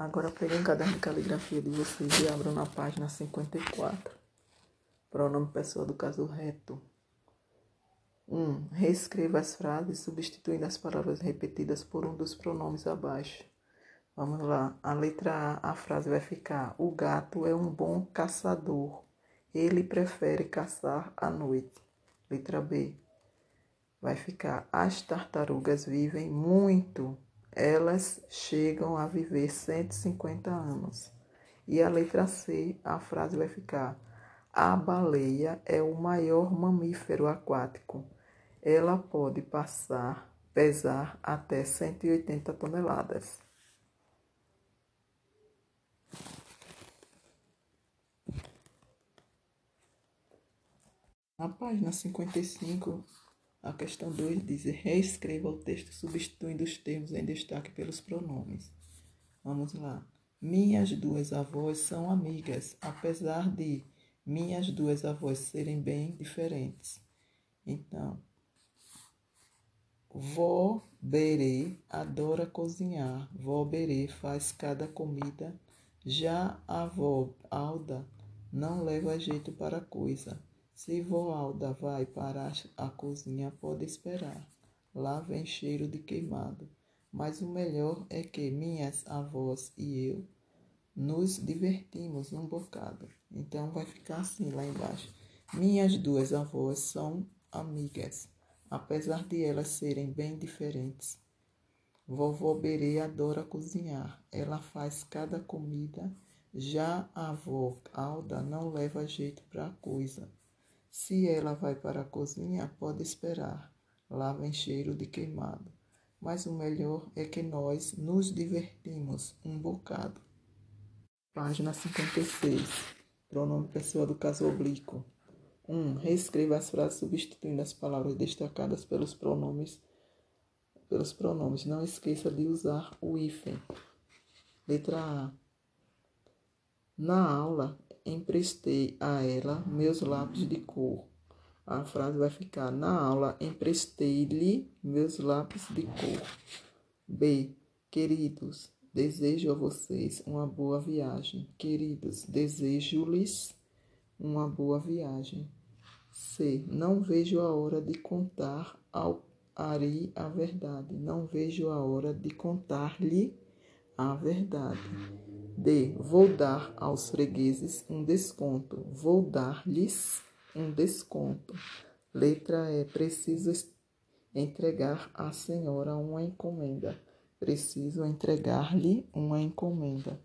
Agora peguem um caderno de caligrafia de vocês e abram na página 54. Pronome pessoa do caso reto. 1. Um, reescreva as frases substituindo as palavras repetidas por um dos pronomes abaixo. Vamos lá. A letra A, a frase vai ficar: O gato é um bom caçador. Ele prefere caçar à noite. Letra B. Vai ficar: As tartarugas vivem muito elas chegam a viver 150 anos. E a letra C, a frase vai ficar: A baleia é o maior mamífero aquático. Ela pode passar, pesar até 180 toneladas. Na página 55, a questão 2 diz: reescreva o texto substituindo os termos em destaque pelos pronomes. Vamos lá. Minhas duas avós são amigas, apesar de minhas duas avós serem bem diferentes. Então, vó Berê adora cozinhar. Vó Berê faz cada comida. Já a avó Alda não leva jeito para coisa. Se Voalda vai para a cozinha, pode esperar. Lá vem cheiro de queimado. Mas o melhor é que minhas avós e eu nos divertimos um bocado. Então vai ficar assim lá embaixo. Minhas duas avós são amigas, apesar de elas serem bem diferentes. Vovó Berê adora cozinhar. Ela faz cada comida. Já a avó Alda não leva jeito para a coisa. Se ela vai para a cozinha, pode esperar. Lá vem cheiro de queimado. Mas o melhor é que nós nos divertimos um bocado. Página 56. Pronome pessoa do caso oblíquo. 1. Um, reescreva as frases substituindo as palavras destacadas pelos pronomes. Pelos pronomes. Não esqueça de usar o hífen. Letra A. Na aula, emprestei a ela meus lápis de cor. A frase vai ficar: Na aula, emprestei-lhe meus lápis de cor. B. Queridos, desejo a vocês uma boa viagem. Queridos, desejo-lhes uma boa viagem. C. Não vejo a hora de contar ao Ari a verdade. Não vejo a hora de contar-lhe a verdade. D. Vou dar aos fregueses um desconto. Vou dar-lhes um desconto. Letra E. Preciso entregar à senhora uma encomenda. Preciso entregar-lhe uma encomenda.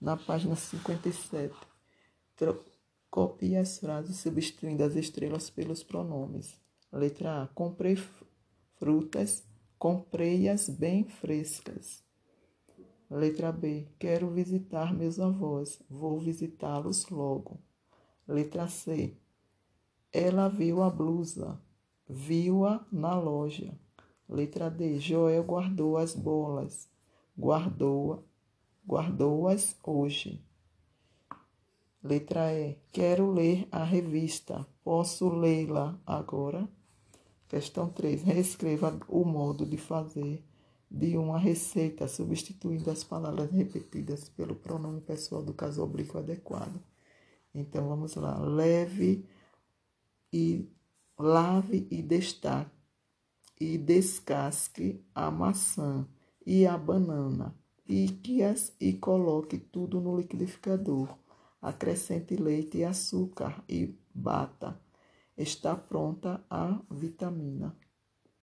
Na página 57, copie as frases substituindo as estrelas pelos pronomes. Letra A. Comprei frutas, comprei-as bem frescas. Letra B. Quero visitar meus avós. Vou visitá-los logo. Letra C. Ela viu a blusa. Viu-a na loja. Letra D. Joel guardou as bolas. Guardou, guardou-as hoje. Letra E. Quero ler a revista. Posso lê-la agora? Questão 3. Reescreva o modo de fazer de uma receita, substituindo as palavras repetidas pelo pronome pessoal do caso oblíquo adequado. Então vamos lá. Leve e lave e destaque e descasque a maçã e a banana. Pique-as e coloque tudo no liquidificador. Acrescente leite e açúcar e bata. Está pronta a vitamina.